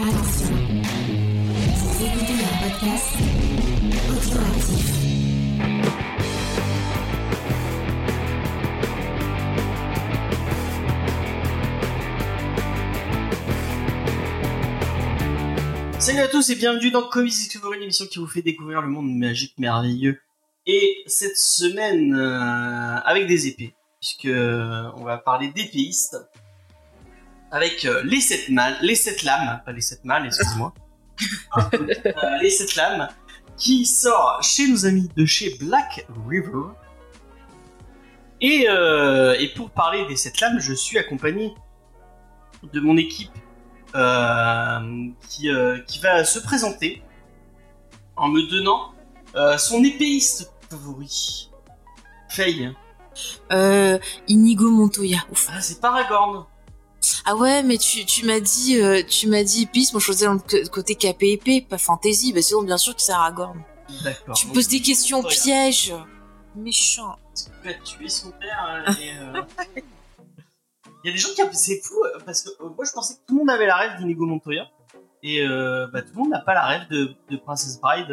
Salut à tous et bienvenue dans Comics Discovery, l'émission qui vous fait découvrir le monde magique merveilleux. Et cette semaine, euh, avec des épées, puisque euh, on va parler d'épéistes, avec euh, les sept mâles, les sept lames, pas les sept mâles, excuse-moi, Euh, les sept lames, qui sort chez nos amis de chez Black River. Et, euh, et pour parler des sept lames, je suis accompagné de mon équipe euh, qui, euh, qui va se présenter en me donnant euh, son épéiste favori. Faye. Euh, Inigo Montoya. Ouf. Ah, c'est Paragorn. Ah ouais, mais tu, tu m'as dit, euh, tu m'as dit épice. Moi, je faisais dans le côté KPP, pas fantasy. Bah sinon, bien sûr que c'est Aragorn. D'accord. Tu poses des questions pièges. Méchant. Tu as tué son père. euh, et, euh, Il y a des gens qui. C'est fou euh, parce que euh, moi je pensais que tout le monde avait la rêve d'Inigo Montoya. Et bah, tout le monde n'a pas la rêve de, de Princess Bride.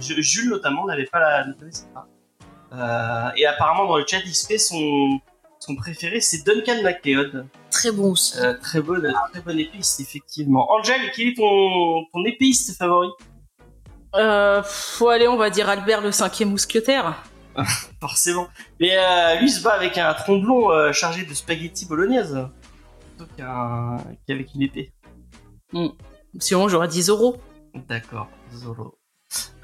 Ju- Jules notamment n'avait pas la. ne connaissait pas. Et apparemment dans le chat XP son, son préféré c'est Duncan MacLeod. Très bon aussi. Euh, très bonne, très bonne épéiste effectivement. Angel, quel est ton, ton épéiste favori? Euh, pff, allez, on va dire Albert le cinquième mousquetaire. Forcément. Mais euh, lui se bat avec un tromblon euh, chargé de spaghetti bolognaise. Plutôt qu'un- qu'avec une épée. Sinon, j'aurais 10 euros. D'accord, Zoro.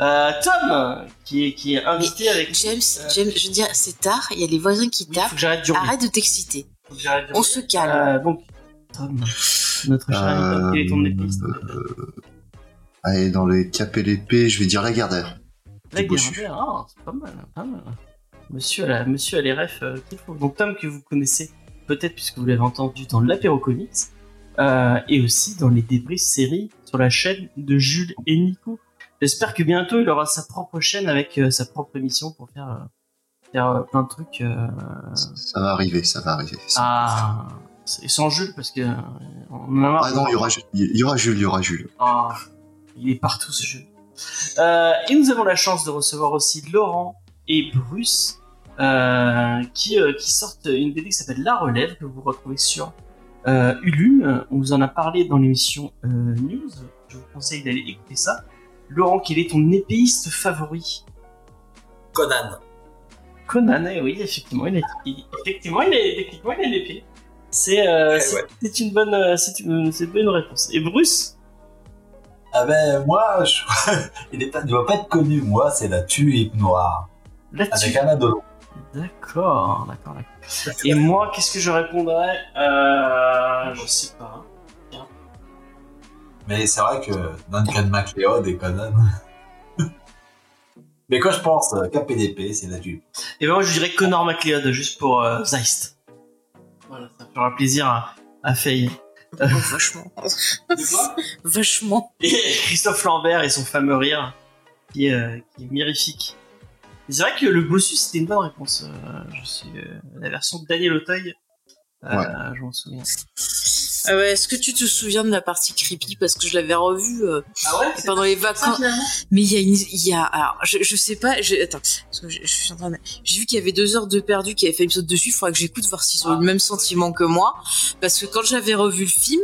Euh, Tom, qui est, qui est invité avec. James, Euh, James, je veux dire, c'est tard. Il y a les voisins qui Oui, faut tapent. que j'arrête d'hurler. Arrête de t'exciter. Faut que On se calme. Euh, donc, Tom, notre cher ami Tom, quel est ton épéiste Euh, Allez, dans les cap et l'épée, je vais dire la Gardère. La. Gardère, ah, c'est pas mal, pas mal. Monsieur a, la, monsieur a les refs euh, qu'il faut. Donc Tom que vous connaissez peut-être puisque vous l'avez entendu dans l'apéro comics euh, et aussi dans les débris séries sur la chaîne de Jules et Nico. J'espère que bientôt il aura sa propre chaîne avec euh, sa propre émission pour faire, euh, faire euh, plein de trucs. Ça va arriver, ça va arriver. Ça- ah, et sans Jules parce que on en a marre. Ah non, il y aura, il y aura Jules, il y aura Jules. Ah, il est partout ce jeu. Et nous avons la chance de recevoir aussi Laurent et Bruce qui, qui sortent une BD qui s'appelle La Relève que vous retrouvez sur Ulule. On vous en a parlé dans l'émission News. Je vous conseille d'aller écouter ça. Laurent, quel est ton épéiste favori? Conan. Conan, eh oui, effectivement, il a, il- effectivement, il est, techniquement, il a une épée. C'est, euh, Eh ouais. une bonne, euh, c'est une, c'est une bonne réponse. Et Bruce? Ah ben moi, je... il ne doit pas être connu. Moi, c'est la tulipe noire là-dessus. avec Anna Delon. D'accord, d'accord, d'accord. Et moi, qu'est-ce que je répondrais? Euh, Je sais pas. Mais c'est vrai que Duncan MacLeod et Conan. Mais quand je pense euh, KPDP, c'est la tulipe. Et ben moi, je dirais Connor McLeod, juste pour euh, Zeist. Voilà, ça fera plaisir à, à Faye. Oh, vachement. De quoi Vachement. Et Christophe Lambert et son fameux rire, qui est, euh, qui est mirifique. C'est vrai que le bossu, c'était une bonne réponse. Euh, je suis euh, la version de Daniel Auteuil. Euh, Ouais. Je m'en souviens. Ah ouais, Est-ce que tu te souviens de la partie creepy? Parce que je l'avais revue euh, Ah ouais pendant les vacances. Mais il y a une, il y a, alors, je, je sais pas, je, attends, parce que je, je suis en train de, j'ai vu qu'il y avait deux heures de perdu qui avaient fait une épisode dessus, il faudrait que j'écoute voir s'ils ont eu le même sentiment que moi, parce que quand j'avais revu le film,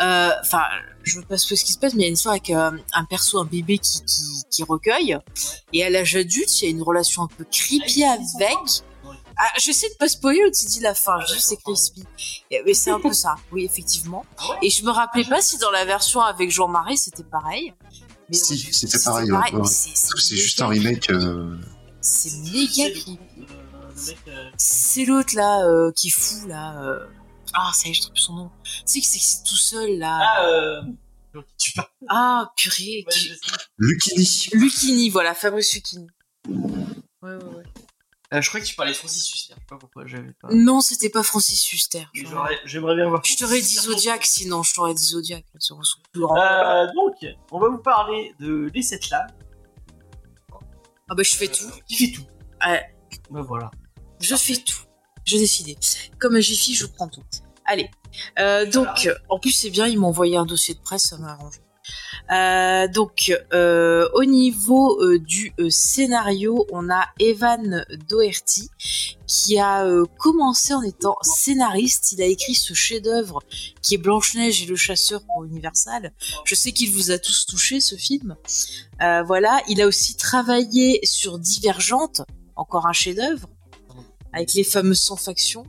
euh, enfin, je veux pas ce qui se passe, mais il y a une histoire avec euh, un perso, un bébé qui, qui, qui recueille, et à l'âge adulte, il y a une relation un peu creepy avec, ah, j'essaie de pas spoiler ou tu dis la fin, je dis c'est crispy. Mais c'est un peu ça, oui, effectivement. Et je me rappelais pas si dans la version avec Jean-Marie c'était pareil. Mais Si, c'était pareil, ouais, ouais. c'est- juste un remake. euh, C'est méga creepy. C'est l'autre là euh, qui est fou là. euh. Ah, ça y est, je trouve plus son nom. Tu sais que c'est tout seul là. Ah, euh... Ah, purée. Ouais, qui- je sais. Lucchini. Lucchini, voilà, Fabrice Lucchini. Ouais, ouais, ouais. Euh, je crois que tu parlais de Francis Huster. Je sais pas pourquoi j'avais pas. Non, c'était pas Francis Huster. J'aimerais bien voir. Je t'aurais dit Zodiac sinon, je t'aurais dit Zodiac. Plus. Euh, donc, on va vous parler de Les 7 lames. Ah bah je fais tout. Qui fait tout. Ouais. Ben voilà. Je fais tout. J'ai décidé. Comme un Jiffy, je prends tout. Allez. Euh, donc, en plus, c'est bien, ils m'ont envoyé un dossier de presse, ça m'a arrangé. Euh, donc, euh, au niveau euh, du euh, scénario, on a Evan Doherty qui a commencé en étant scénariste. Il a écrit ce chef-d'œuvre qui est Blanche-Neige et le chasseur pour Universal. Je sais qu'il vous a tous touché ce film. Voilà, il a aussi travaillé sur Divergente, encore un chef-d'œuvre, avec les fameuses 100 factions.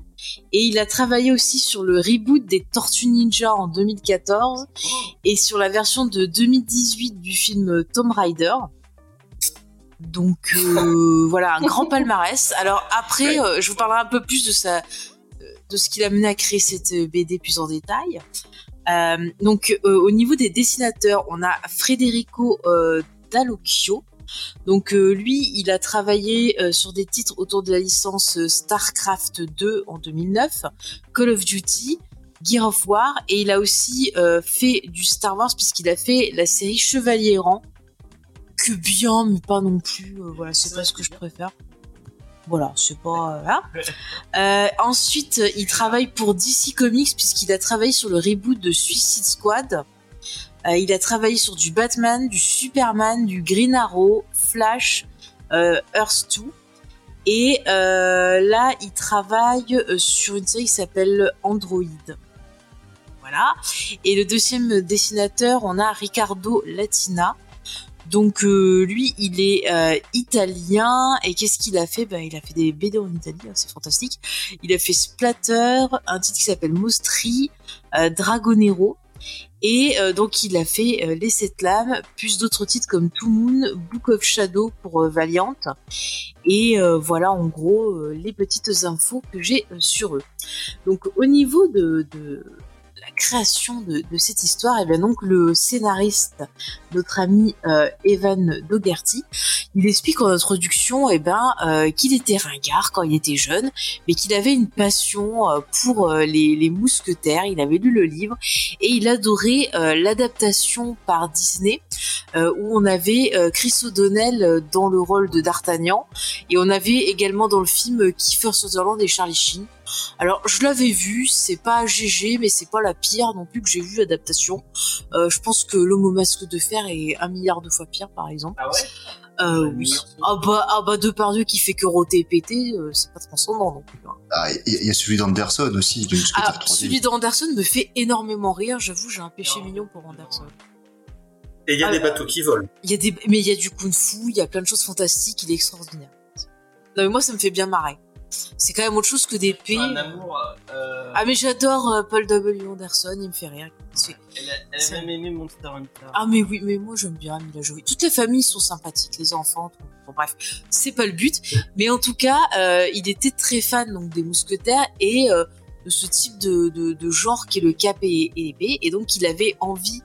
Et il a travaillé aussi sur le reboot des Tortues Ninja en 2014 et sur la version de 2018 du film Tomb Raider. Donc euh, voilà, un grand palmarès. Alors après, euh, je vous parlerai un peu plus de sa, de ce qu'il a mené à créer cette euh, BD plus en détail. Euh, donc au niveau des dessinateurs, on a Federico Dallocchio. Donc euh, lui, il a travaillé euh, sur des titres autour de la licence euh, StarCraft 2 en 2009, Call of Duty, Gear of War, et il a aussi fait du Star Wars puisqu'il a fait la série Chevalier errant, que bien, mais pas non plus. voilà, c'est pas ce que je préfère. Voilà, c'est pas. voilà. Euh, ensuite, il travaille pour DC Comics puisqu'il a travaillé sur le reboot de Suicide Squad. Euh, il a travaillé sur du Batman, du Superman, du Green Arrow, Flash, euh, Earth 2. Et euh, là, il travaille sur une série qui s'appelle Android. Voilà. Et le deuxième dessinateur, on a Ricardo Latina. Donc lui, il est italien et qu'est-ce qu'il a fait? Ben, Il a fait des BD en Italie, hein, c'est fantastique. Il a fait Splatter, un titre qui s'appelle Mostri, Dragonero. Et euh, donc il a fait euh, Les Sept Lames, plus d'autres titres comme To Moon, Book of Shadow pour euh, Valiant. Et voilà en gros les petites infos que j'ai sur eux. Donc au niveau de la création de, cette histoire, et bien donc le scénariste, notre ami euh, Evan Dougherty, il explique en introduction et ben euh, qu'il était ringard quand il était jeune, mais qu'il avait une passion euh, pour les, les mousquetaires. Il avait lu le livre et il adorait l'adaptation par Disney où on avait Chris O'Donnell dans le rôle de D'Artagnan et on avait également dans le film Kiefer Sutherland et Charlie Sheen. Alors je l'avais vu, c'est pas GG mais c'est pas la pire non plus que j'ai vu l'adaptation. Euh, je pense que l'homme au masque de fer est un milliard de fois pire par exemple. Ah ouais? Euh, oui. Ah bah, ah bah Depardieu qui fait que roter et péter, euh, c'est pas transcendant non plus. hein. Ah, il y, a- il y a celui d'Anderson aussi, Ah, 3D. celui d'Anderson me fait énormément rire, j'avoue, j'ai un péché Non. mignon pour Anderson. Et il y a Ah, des bah. bateaux qui volent. Il y a des, mais il y a du kung fu, il y a plein de choses fantastiques, il est extraordinaire. Non mais moi ça me fait bien marrer. C'est quand même autre chose que des as un pays. amour. euh, Ah mais j'adore euh, Paul W. Anderson, il me fait rire. Elle a, elle a même aimé Monster Hunter. Ah mais oui, mais moi j'aime bien Mila Jolie. Toutes les familles sont sympathiques, les enfants. tout. Bon bref, c'est pas le but, mais en tout cas, euh, il était très fan donc des mousquetaires et euh, de ce type de, de, de genre qui est le cap et, et l'épée, et donc il avait envie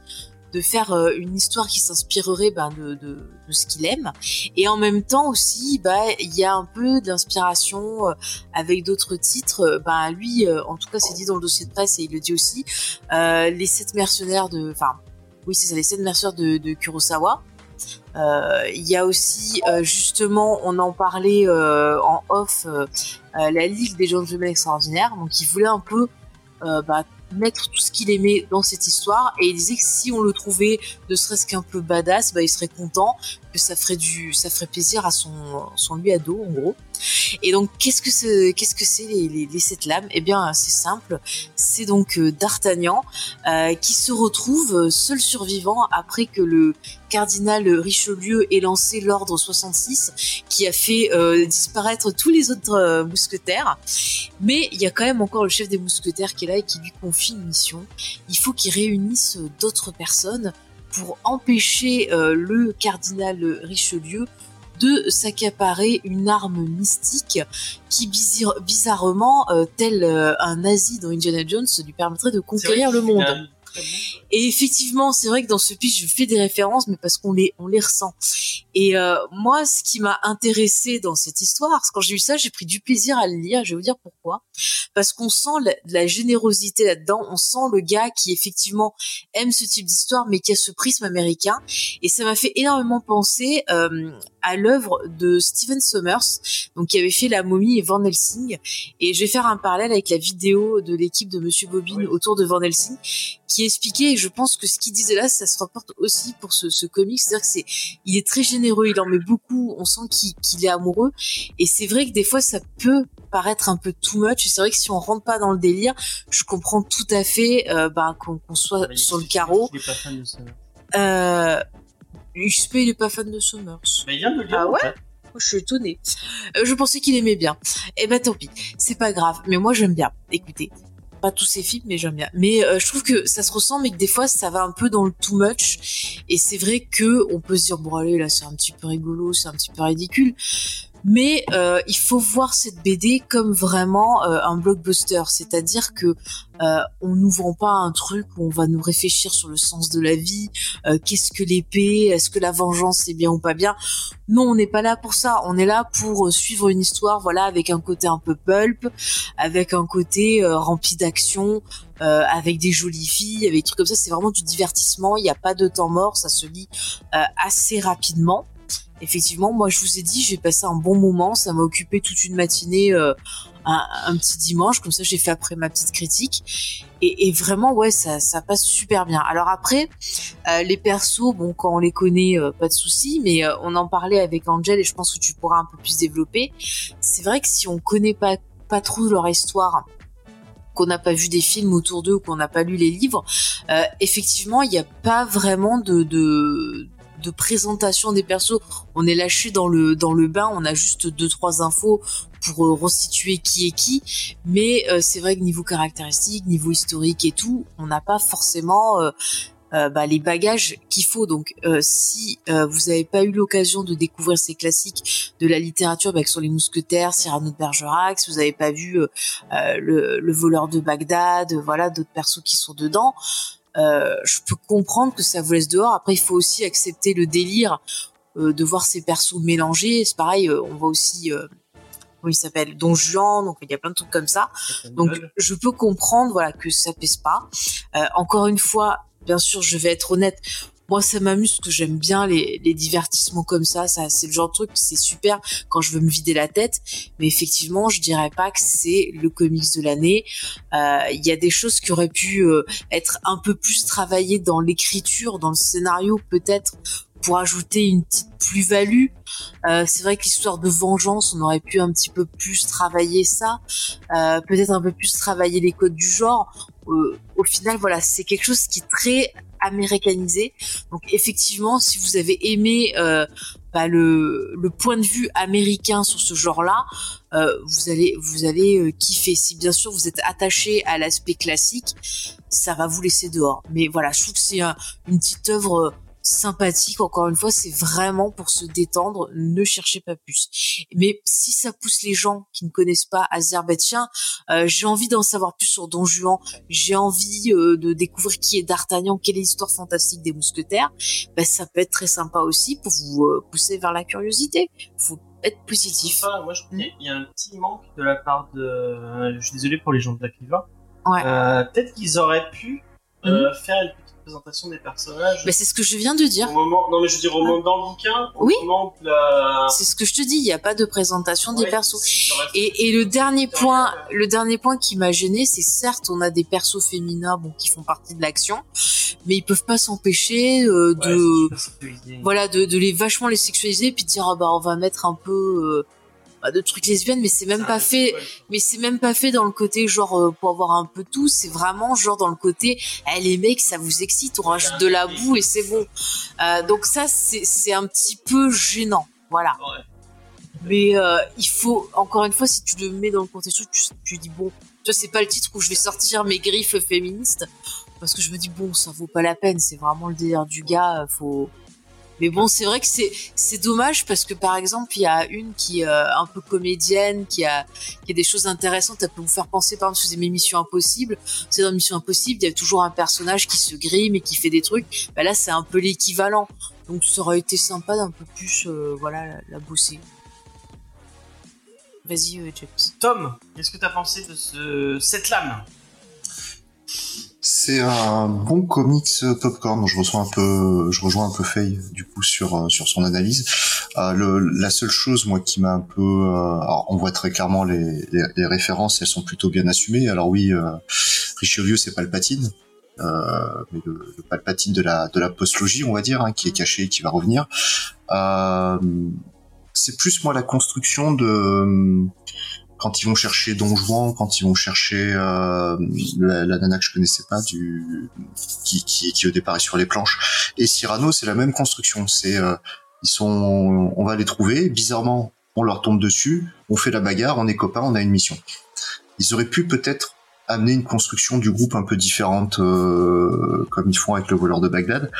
de faire euh, une histoire qui s'inspirerait ben, de, ce qu'il aime, et en même temps aussi, bah il y a un peu d'inspiration euh, avec d'autres titres. Ben lui, euh, en tout cas, c'est dit dans le dossier de presse et il le dit aussi, les sept mercenaires de, enfin oui, c'est ça, les sept mercenaires de, Kurosawa. Il y a aussi, justement, on en parlait en off, la Ligue des Gentlemen Extraordinaires. Donc, il voulait un peu bah, mettre tout ce qu'il aimait dans cette histoire. Et il disait que si on le trouvait ne serait-ce qu'un peu badass, bah, il serait content, que ça ferait, du, ça ferait plaisir à son, son lui ado, en gros. Et donc, qu'est-ce que c'est, qu'est-ce que c'est les, les, les sept lames? Eh bien, c'est simple. C'est donc euh, D'Artagnan euh, qui se retrouve euh, seul survivant après que le cardinal Richelieu ait lancé l'ordre 66 qui a fait disparaître tous les autres mousquetaires. Mais il y a quand même encore le chef des mousquetaires qui est là et qui lui confie une mission. Il faut qu'il réunisse d'autres personnes pour empêcher euh, le cardinal Richelieu de s'accaparer une arme mystique qui bizarre- bizarrement, euh, tel euh, un nazi dans Indiana Jones, lui permettrait de conquérir le monde. Et effectivement, c'est vrai que dans ce pitch, je fais des références, mais parce qu'on les, on les ressent. Et euh, moi, ce qui m'a intéressé dans cette histoire, quand j'ai eu ça, j'ai pris du plaisir à le lire. Je vais vous dire pourquoi. Parce qu'on sent la, la générosité là-dedans. On sent le gars qui effectivement aime ce type d'histoire, mais qui a ce prisme américain. Et ça m'a fait énormément penser euh, à l'œuvre de Steven Sommers, donc qui avait fait La Momie et Van Helsing. Et je vais faire un parallèle avec la vidéo de l'équipe de Monsieur Bobine Oui. autour de Van Helsing, qui expliquait, et je pense que ce qu'il disait là, ça se rapporte aussi pour ce, ce comic, c'est-à-dire que c'est, il est très généreux, il en met beaucoup, on sent qu'il est amoureux, et c'est vrai que des fois ça peut paraître un peu too much, c'est vrai que si on rentre pas dans le délire, je comprends tout à fait euh, ben, qu'on soit Mais sur le il- carreau. Il est pas fan de ça. Euh, il est pas fan de Summers. Mais il vient de le dire. Ah en ouais fait. Oh, Je suis étonnée. Euh, je pensais qu'il aimait bien. Eh ben tant pis, c'est pas grave. Mais moi j'aime bien. Écoutez, pas tous ces films, mais j'aime bien. Mais euh, je trouve que ça se ressent, mais que des fois ça va un peu dans le too much. Et c'est vrai que on peut se dire bon allez là c'est un petit peu rigolo, c'est un petit peu ridicule. Mais euh, il faut voir cette BD comme vraiment euh, un blockbuster, c'est-à-dire que euh, on nous vend pas un truc où on va nous réfléchir sur le sens de la vie, euh, qu'est-ce que l'épée, est-ce que la vengeance c'est bien ou pas bien. Non, on n'est pas là pour ça. On est là pour euh, suivre une histoire, voilà, avec un côté un peu pulp, avec un côté euh, rempli d'action, avec des jolies filles, avec des trucs comme ça. C'est vraiment du divertissement. Il n'y a pas de temps mort. Ça se lit assez rapidement. Effectivement, moi je vous ai dit, j'ai passé un bon moment. Ça m'a occupé toute une matinée, euh, un, petit dimanche. Comme ça, j'ai fait après ma petite critique. Et, et vraiment, ouais, ça, ça passe super bien. Alors après, euh, les persos, bon, quand on les connaît, euh, pas de souci, mais euh, on en parlait avec Angel et je pense que tu pourras un peu plus développer. C'est vrai que si on connaît pas, pas trop leur histoire, qu'on n'a pas vu des films autour d'eux ou qu'on n'a pas lu les livres, euh, effectivement, il n'y a pas vraiment de, de, de présentation des persos. On est lâché dans le, dans le bain, on a juste deux, trois infos pour euh, resituer qui est qui. Mais euh, c'est vrai que niveau caractéristique, niveau historique et tout, on n'a pas forcément euh, bah, les bagages qu'il faut. Donc, si vous n'avez pas eu l'occasion de découvrir ces classiques de la littérature, bah, que sont les Mousquetaires, Cyrano de Bergerac, si vous n'avez pas vu le, le voleur de Bagdad, voilà, d'autres persos qui sont dedans, euh, je peux comprendre que ça vous laisse dehors. Après, il faut aussi accepter le délire euh, de voir ces persos mélangés. C'est pareil, euh, on voit aussi... Euh, comment il s'appelle Don Juan, donc il y a plein de trucs comme ça. Donc je peux comprendre voilà que ça pèse pas. Euh, encore une fois, bien sûr, je vais être honnête. Moi, ça m'amuse parce que j'aime bien les, les divertissements comme ça. Ça, c'est le genre de truc, c'est super quand je veux me vider la tête. Mais effectivement, je dirais pas que c'est le comics de l'année. Euh, Il y a des choses qui auraient pu euh, être un peu plus travaillées dans l'écriture, dans le scénario, peut-être pour ajouter une petite plus-value. Euh, c'est vrai que l'histoire de vengeance, on aurait pu un petit peu plus travailler ça, euh, peut-être un peu plus travailler les codes du genre. Euh, au final, voilà, c'est quelque chose qui est très américanisé. Donc effectivement, si vous avez aimé euh, bah, le, point de vue américain sur ce genre-là, euh, vous allez vous allez euh, kiffer. Si bien sûr vous êtes attaché à l'aspect classique, ça va vous laisser dehors. Mais voilà, je trouve que c'est un- une petite œuvre sympathique. Encore une fois, c'est vraiment pour se détendre. Ne cherchez pas plus. Mais si ça pousse les gens qui ne connaissent pas Azerbaïdjan, euh, j'ai envie d'en savoir plus sur Don Juan. J'ai envie euh, de découvrir qui est D'Artagnan, quelle est l'histoire fantastique des mousquetaires. Ben, ça peut être très sympa aussi pour vous euh, pousser vers la curiosité. Faut être positif. Enfin, moi, je trouve qu'il y a- il y a un petit manque de la part de. Je suis désolé pour les gens de Black River. Ouais. Euh, Peut-être qu'ils auraient pu euh, faire une des personnages. Ben, c'est ce que je viens de dire. Au moment, non mais je veux dire au moment dans le bouquin, au Oui. moment de la. C'est ce que je te dis. Il n'y a pas de présentation des persos. Et, et le dernier point, le dernier point qui m'a gêné, c'est certes on a des persos féminins bon qui font partie de l'action, mais ils peuvent pas s'empêcher euh, de voilà de, de les vachement les sexualiser puis de dire ah bah on va mettre un peu euh, bah, de trucs lesbiennes, mais c'est même Ça, pas fait. cool. Mais c'est même pas fait dans le côté genre euh, pour avoir un peu tout, c'est vraiment genre dans le côté eh, les mecs ça vous excite, on rajoute de la boue et c'est bon. Euh, donc ça c'est un petit peu gênant, voilà. Ouais. Mais euh, il faut, encore une fois, si tu le mets dans le contexte, tu, tu dis bon, tu vois, c'est pas le titre où je vais sortir mes griffes féministes, parce que je me dis bon, ça vaut pas la peine, c'est vraiment le délire du gars, faut. Mais bon, c'est vrai que c'est c'est dommage parce que par exemple, il y a une qui est euh, un peu comédienne, qui a qui a des choses intéressantes, elle peut vous faire penser par exemple si vous aimez Mission Impossible, c'est dans Mission Impossible, il y a toujours un personnage qui se grime et qui fait des trucs. Bah là, c'est un peu l'équivalent. Donc ça aurait été sympa d'un peu plus euh, voilà la, la bosser. Vas-y, euh, James. Tom, qu'est-ce que t'as pensé de ce... cette lame? C'est un bon comics euh, popcorn. Je reçois un peu, je rejoins un peu Faye du coup sur euh, sur son analyse. Euh, le, la seule chose, moi, qui m'a un peu, euh, alors, on voit très clairement les, les, références, elles sont plutôt bien assumées. Alors oui, euh, Richelieu, c'est Palpatine, euh, mais le, le, Palpatine de la de la postlogie, on va dire, hein, qui est caché, qui va revenir. Euh, c'est plus moi la construction de quand ils vont chercher Don Juan, quand ils vont chercher euh, la, la, nana que je connaissais pas, du qui, qui, au départ est sur les planches, et Cyrano, c'est la même construction. C'est euh, ils sont, on va les trouver. Bizarrement, on leur tombe dessus, on fait la bagarre, on est copains, on a une mission. Ils auraient pu peut-être amener une construction du groupe un peu différente, euh, comme ils font avec le voleur de Bagdad.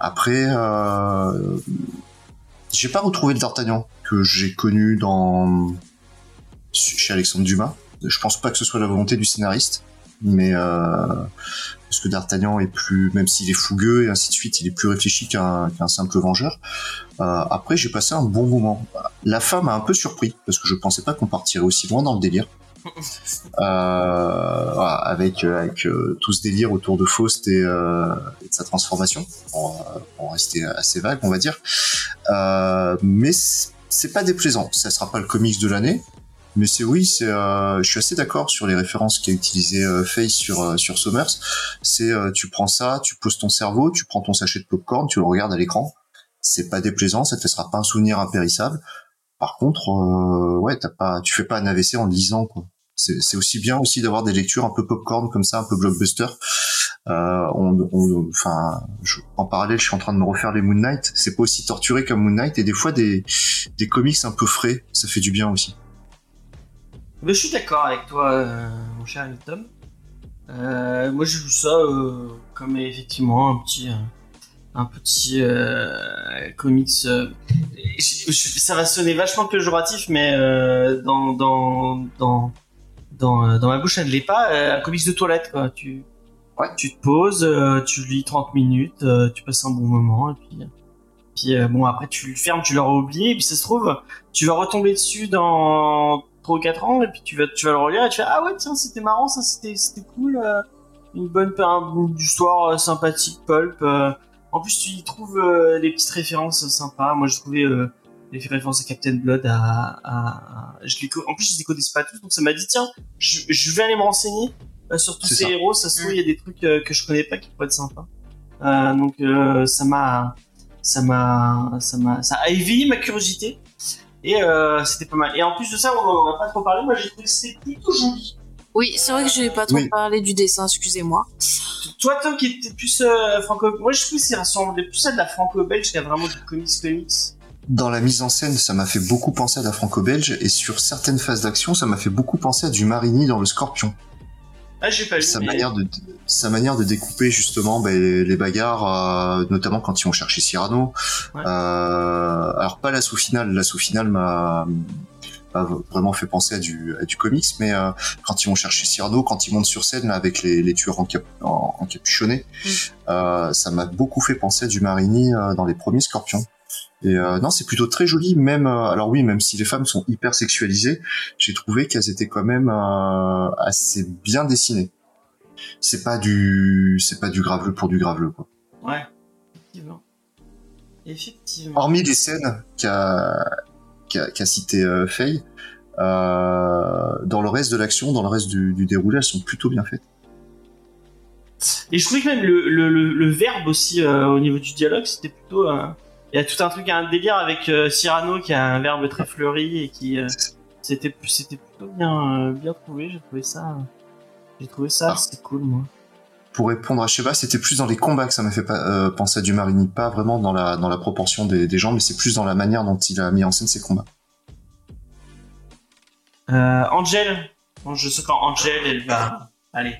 Après, euh, j'ai pas retrouvé le D'Artagnan que j'ai connu dans chez Alexandre Dumas. Je pense pas que ce soit la volonté du scénariste, mais euh, parce que D'Artagnan est plus, même s'il est fougueux et ainsi de suite, il est plus réfléchi qu'un simple vengeur. Euh, après, j'ai passé un bon moment. La fin m'a un peu surpris parce que je pensais pas qu'on partirait aussi loin dans le délire. Euh, voilà, avec avec euh, tout ce délire autour de Faust et, euh, et de sa transformation, pour, pour, rester assez vague, on va dire. Euh, mais c'est pas déplaisant. Ça sera pas le comics de l'année, mais c'est oui, c'est, euh, je suis assez d'accord sur les références qu'a utilisé euh, Face sur euh, sur Summers. C'est tu prends ça, tu poses ton cerveau, tu prends ton sachet de popcorn, tu le regardes à l'écran. C'est pas déplaisant, ça te sera pas un souvenir impérissable. Par contre, ouais, t'as pas, tu fais pas un AVC en lisant quoi. C'est aussi bien aussi d'avoir des lectures un peu popcorn comme ça, un peu blockbuster. Euh, on, enfin, en parallèle, je suis en train de me refaire les Moon Knight. C'est pas aussi torturé comme Moon Knight et des fois des des comics un peu frais, ça fait du bien aussi. Mais je suis d'accord avec toi, euh, mon cher Tom. Euh, moi, j'ai vu ça euh, comme effectivement un petit, un petit comics. ça va sonner vachement péjoratif, mais dans, dans, dans, dans, dans ma bouche, elle ne l'est pas. un comics de toilette, quoi. Tu, ouais. tu te poses, tu lis 30 minutes, tu passes un bon moment, et puis. Puis bon, après tu le fermes, tu l'auras oublié, et puis ça se trouve, tu vas retomber dessus dans 3 ou 4 ans et puis tu vas tu vas le relire et tu fais ah ouais tiens c'était marrant ça c'était c'était cool euh, une bonne une histoire euh, sympathique pulp euh. en plus tu y trouves euh, des petites références sympas moi j'ai trouvé les références à Captain Blood à, à, à... je les en plus je les connaissais pas tous donc ça m'a dit tiens je, je vais aller me renseigner sur tous ces ça. héros ça se trouve il y a des trucs que je connais pas qui pourraient être sympas donc ça m'a ça m'a ça m'a ça a éveillé ma curiosité et euh, c'était pas mal. Et en plus de ça, on n'a pas trop parlé. Moi, j'ai trouvé que c'était plutôt joli. Oui, c'est vrai que je n'ai pas trop oui. parlé du dessin, excusez-moi. Toi, Tom, qui était plus euh, franco... Moi, je trouve que c'est ressemblait plus à de la franco-belge qu'à vraiment du comics-comics. Dans la mise en scène, ça m'a fait beaucoup penser à de la franco-belge, et sur certaines phases d'action, ça m'a fait beaucoup penser à du Marini dans le Scorpion. Ah, j'ai pas vu. Sa, mais... manière de, sa manière de découper justement bah, les, les, bagarres, euh, notamment quand ils vont chercher Cyrano. Ouais. Euh, alors pas l'assaut final, l'assaut final m'a vraiment fait penser à du, à du comics, mais euh, quand ils vont chercher Cyrano, quand ils montent sur scène là, avec les, les tueurs encap en, encapuchonnés, mm. ça m'a beaucoup fait penser à du Marini euh, dans les premiers Scorpions. Et euh, non, c'est plutôt très joli. Même euh, alors oui, même si les femmes sont hyper sexualisées, j'ai trouvé qu'elles étaient quand même euh, assez bien dessinées. C'est pas du, c'est pas du graveleux pour du graveleux quoi. Ouais, effectivement. Effectivement. Hormis les scènes qu'a qu'a qu cité Faye, dans le reste de l'action, dans le reste du, du, déroulé, elles sont plutôt bien faites. Et je trouvais que même le, le, le, le verbe aussi au niveau du dialogue, c'était plutôt il y a tout un truc, un délire avec euh, Cyrano qui a un verbe très fleuri et qui euh, c'était c'était plutôt bien euh, bien trouvé. J'ai trouvé ça, j'ai trouvé ça, ah. c'est cool moi. Pour répondre à Sheba, c'était plus dans les combats que ça m'a fait pas, penser à du Marini, pas vraiment dans la dans la proportion des, des gens, mais c'est plus dans la manière dont il a mis en scène ses combats. Angel, bon, je sais quand Angel elle va, allez.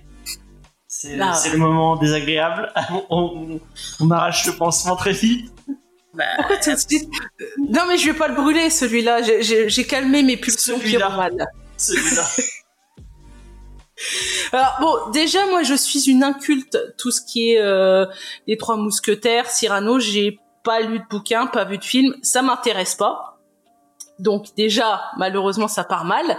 C'est le moment désagréable. on, on, on arrache le pansement très vite. Bah, Pourquoi de suite Non, mais je vais pas le brûler, celui-là. J'ai calmé mes pulsions pyromales. Celui-là. Alors bon, déjà moi je suis une inculte tout ce qui est euh, les trois mousquetaires, Cyrano. J'ai pas lu de bouquin, pas vu de film, ça m'intéresse pas. Donc déjà malheureusement ça part mal.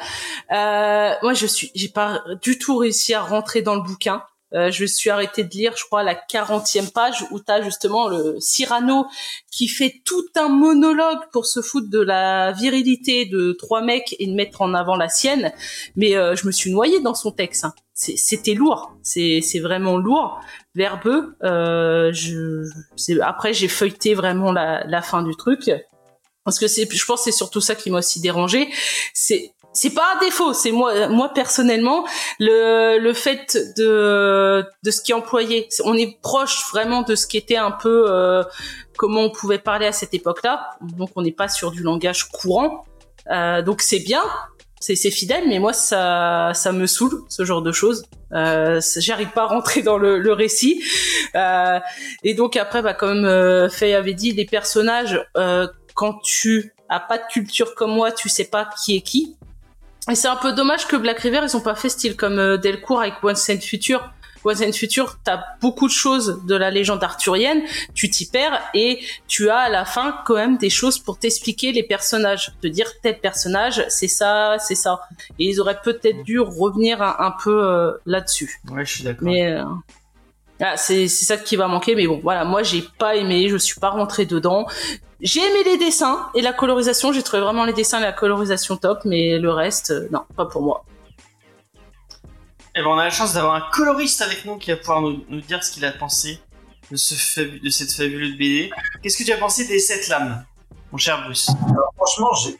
Euh, moi je suis, j'ai pas du tout réussi à rentrer dans le bouquin. Euh, je suis arrêté de lire, je crois, la 40e page où tu as justement le Cyrano qui fait tout un monologue pour se foutre de la virilité de trois mecs et de mettre en avant la sienne. Mais euh, je me suis noyée dans son texte. hein. C'était lourd, c'est vraiment lourd, verbeux. Euh, je, après, j'ai feuilleté vraiment la, la fin du truc parce que je pense, que c'est surtout ça qui m'a aussi dérangé. C'est pas un défaut, c'est moi, moi personnellement, le, le fait de, de ce qui est employé. On est proche vraiment de ce qui était un peu euh, comment on pouvait parler à cette époque-là. Donc on n'est pas sur du langage courant. Euh, donc c'est bien, c'est c'est fidèle, mais moi ça ça me saoule ce genre de choses. Euh, J'arrive pas à rentrer dans le, le récit. Euh, et donc après, bah, comme euh, Faye avait dit, les personnages, euh, quand tu as pas de culture comme moi, tu sais pas qui est qui. Et c'est un peu dommage que Black River, ils ont pas fait style comme euh, Delcourt avec One Cent Future. One Cent Future, t'as beaucoup de choses de la légende arthurienne, tu t'y perds et tu as à la fin quand même des choses pour t'expliquer les personnages, te dire tel personnage, c'est ça, c'est ça. Et ils auraient peut-être dû revenir un, un peu euh, là-dessus. Ouais, je suis d'accord. Mais euh, ah, c'est c'est ça qui va manquer. Mais bon, voilà, moi j'ai pas aimé, je suis pas rentrée dedans. J'ai aimé les dessins et la colorisation. J'ai trouvé vraiment les dessins et la colorisation top, mais le reste, euh, non, pas pour moi. Eh ben, on a la chance d'avoir un coloriste avec nous qui va pouvoir nous, nous dire ce qu'il a pensé de, ce fabu- de cette fabuleuse BD. Qu'est-ce que tu as pensé des sept lames, mon cher Bruce? Alors, franchement, j'ai.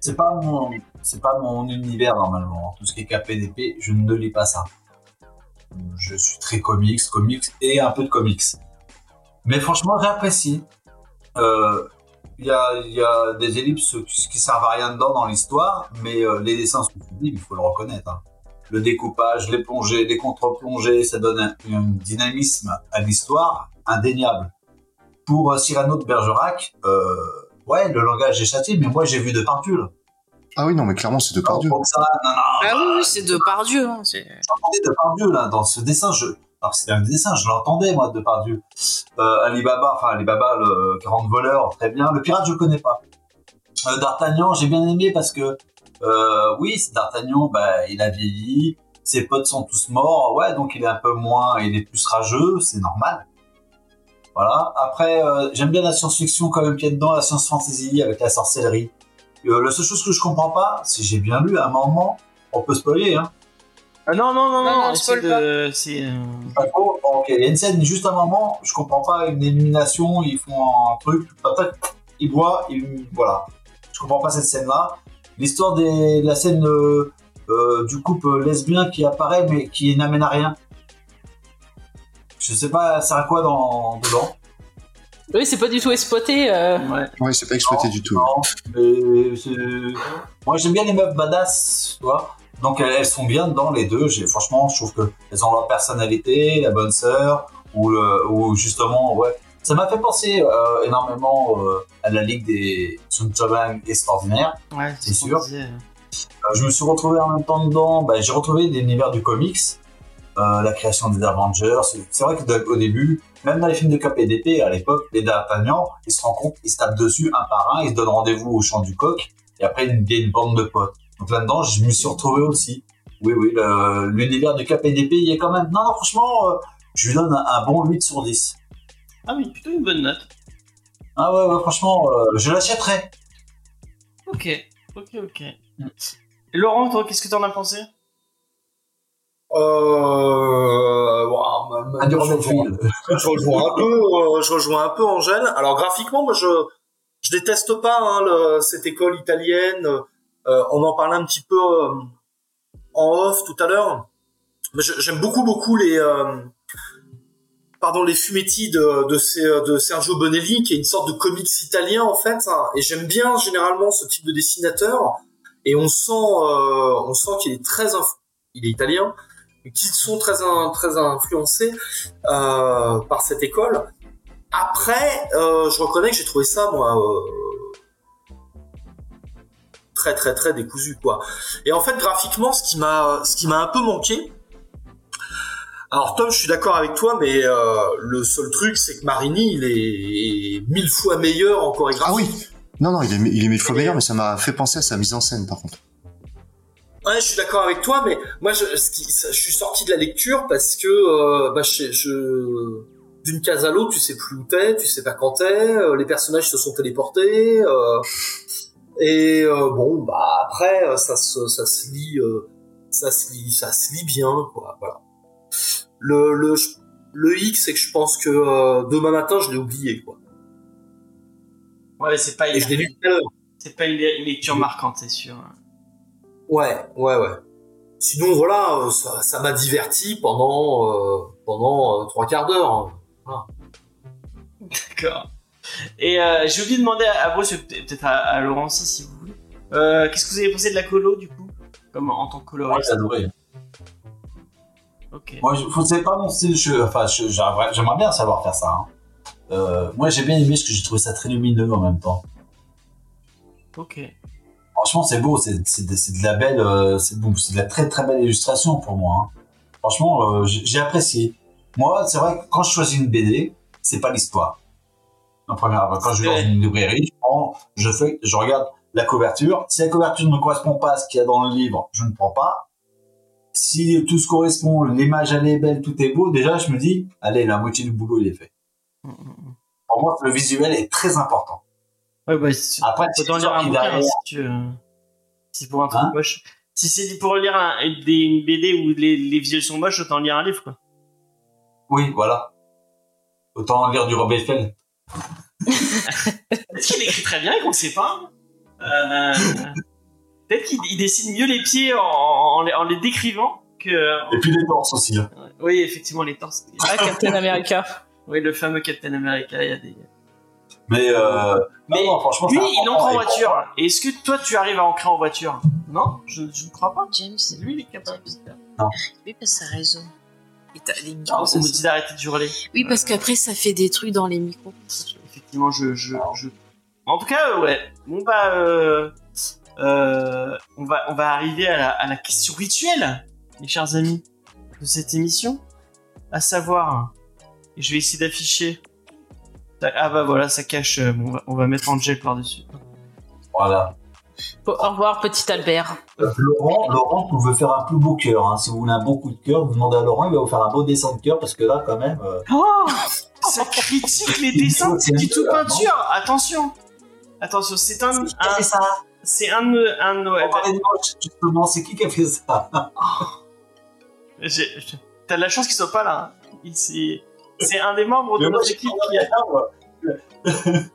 C'est pas mon, c'est pas mon univers normalement. Tout ce qui est KPDP, je ne lis pas ça. Je suis très comics, comics et un peu de comics. Mais franchement, j'apprécie. Euh, Il y, a, y a des ellipses qui, servent à rien dedans dans l'histoire, mais euh, les dessins sont sublimes, il faut le reconnaître. hein. Le découpage, les plongées, les contre-plongées, ça donne un, dynamisme à l'histoire indéniable. Pour euh, Cyrano de Bergerac, euh, ouais, le langage est châtié, mais moi j'ai vu de Pardieu. Ah oui, non, mais clairement, c'est de non, non, Ah oui, oui, c'est de par Dieu. Hein, c'est- j'entendais de Pardieu là dans ce dessin. Je, alors c'était un dessin, je l'entendais moi de Pardieu. Euh, Alibaba, enfin Alibaba, le 40 voleurs, très bien. Le pirate, je connais pas. Euh, D'Artagnan, j'ai bien aimé parce que euh, oui, c'est D'Artagnan, bah, il a vieilli, ses potes sont tous morts, ouais, donc il est un peu moins, il est plus rageux, c'est normal. Voilà. Après, euh, j'aime bien la science-fiction quand même qu'il y a dedans, la science-fantasy avec la sorcellerie. Euh, la seule chose que je comprends pas, si j'ai bien lu, à un moment, on peut spoiler, hein. Ah non, non, non, Non, non, non, essaie spoil de... C'est... euh, Pas trop. Bon, ok, il y a une scène, juste un moment, je comprends pas, une élimination, ils font un truc, tac, tac, ils boivent, ils, voilà. Je comprends pas cette scène-là. L'histoire des- de la scène euh, euh, du couple lesbien qui apparaît, mais qui n'amène à rien. Je sais pas, ça à quoi dans, dedans? Oui, c'est pas du tout exploité. euh. Ouais. Ouais, c'est pas exploité du tout. Non, Moi, j'aime bien les meufs badass, tu vois. Donc, elles, elles sont bien dedans, les deux. J'ai, franchement, je trouve qu'elles ont leur personnalité, la bonne sœur, ou, le, ou justement, ouais. Ça m'a fait penser euh, énormément euh, à la Ligue des Sunchaban extraordinaires. Ouais, C'est sûr. Euh, je me suis retrouvé en même temps dedans. Bah, j'ai retrouvé l'univers du comics, euh, la création des Avengers. C'est vrai qu'au début, même dans les films de KPDP à l'époque, les D'Artagnan, ils se rendent compte, ils se tapent dessus un par un, ils se donnent rendez-vous au champ du coq, et après il y a une bande de potes. Donc là-dedans, je me suis retrouvé aussi. Oui, oui, l'univers du KPDP, il est quand même. Non, non, franchement, euh, je lui donne un, un bon 8 sur 10. Ah oui, plutôt une bonne note. Ah ouais, ouais franchement, euh, je l'achèterais. Ok, ok, ok. Et Laurent, toi, qu'est-ce que t'en as pensé? Euh, je, rejoins, Rosenfield. je rejoins un peu, euh, je rejoins un peu Angèle. Alors graphiquement, moi je je déteste pas hein, le- cette école italienne. Euh, on en parlait un petit peu euh, en off tout à l'heure. Mais j'aime beaucoup beaucoup les euh, pardon les fumetti de de, ces- de Sergio Bonelli, qui est une sorte de comics italien en fait. hein. et j'aime bien généralement ce type de dessinateur. Et on sent euh, on sent qu'il est très il est italien qui sont très in- très influencés euh, par cette école. Après, euh, je reconnais que j'ai trouvé ça moi euh, très très très décousu quoi. Et en fait, graphiquement, ce qui m'a ce qui m'a un peu manqué. Alors Tom, je suis d'accord avec toi, mais euh, le seul truc, c'est que Marini, il est mille fois meilleur en chorégraphie. Ah oui Non, non, il est, il est mille fois meilleur, mais ça m'a fait penser à sa mise en scène, par contre. Ouais, je suis d'accord avec toi, mais moi, je, ce qui- ça- je suis sorti de la lecture parce que euh, bah, je, je- d'une case à l'autre, tu sais plus où t'es, tu sais pas quand t'es, euh, les personnages se sont téléportés, euh, et euh, bon, bah après, ça se, ça se lit, euh, ça se lit, ça se lit bien, quoi. Voilà. Le, le, le hic, c'est que je pense que euh, demain matin, je l'ai oublié, quoi. Ouais, c'est pas Et je l'ai une, lu tout à l'heure. c'est pas une une lecture marquante, c'est sûr. Ouais, ouais, ouais. Sinon, voilà, euh, ça ça m'a diverti pendant euh, pendant euh, trois quarts d'heure. D'accord. Et euh, j'ai oublié de demander à, à Bruce, et peut- peut-être à, à Laurent aussi, si vous voulez. Euh, Qu'est-ce que vous avez pensé de la colo, du coup? Comme en tant que coloriste j'ai adoré. Ok. Moi, c'est pas mon style. Je, enfin, je- j'aimerais j'aimerais bien savoir faire ça. hein. Euh, moi, j'ai bien aimé parce que j'ai trouvé ça très lumineux en même temps. Ok. Franchement, c'est beau. C'est de, la belle. euh, c'est de la très très belle illustration pour moi. hein. Franchement, euh, j'ai apprécié. Moi, c'est vrai que quand je choisis une BD, c'est pas l'histoire. En première, abord, quand je vais dans une librairie, je prends, je fais, je regarde la couverture. Si la couverture ne correspond pas à ce qu'il y a dans le livre, je ne prends pas. Si tout se correspond, l'image elle est belle, tout est beau, déjà je me dis, allez, la moitié du boulot il est fait. Mm, mm, mm. Pour moi, le visuel est très important. Ouais, bah, c'est- Après, si en lire un bouquin, hein, si tu veux. Si c'est pour un truc Hein moche. Si c'est pour lire un, des, une BD où les, les visuels sont moches, autant lire un livre, quoi. Oui, voilà. Autant lire du Robert Fell. Peut-être qu'il écrit très bien et qu'on ne sait pas. Euh, Peut-être qu'il il dessine mieux les pieds en, en les, en les décrivant que. Et puis les torses aussi. hein. Oui, effectivement, les torses. Ah, Captain America. Oui, le fameux Captain America, il y a des. Mais, euh, Mais non, non, franchement, lui, il entre en voiture. Et Est-ce que toi, tu arrives à ancrer en voiture? Non, je, je ne crois pas. James, C'est lui, il est capable de faire. oui, parce que ça raison. Et t'as les Ah, micros, on ça, me dit d'arrêter de hurler. Oui, parce qu'après, ça fait des trucs dans les micros. Effectivement, je, je, je... En tout cas, euh, ouais. Bon bah, euh, euh, on va, on va arriver à la, à la question rituelle, mes chers amis, de cette émission, à savoir, et je vais essayer d'afficher. Ah bah voilà, ça cache. euh, on, va, on va mettre Angel par dessus. Voilà. Au revoir, petit Albert. Euh, Laurent, Laurent, vous pouvez faire un plus beau cœur. Hein. Si vous voulez un bon coup de cœur, vous demandez à Laurent, il va vous faire un beau dessin de cœur parce que là, quand même. euh, Oh Ça critique les dessins du tout peinture. Attention, attention, c'est un, un- c'est ça. c'est un, de- un, de- ouais, moche, justement, c'est qui qui a fait ça T'as de la chance qu'il soit pas là. hein. Il- C'est c'est un des membres de notre équipe qui a.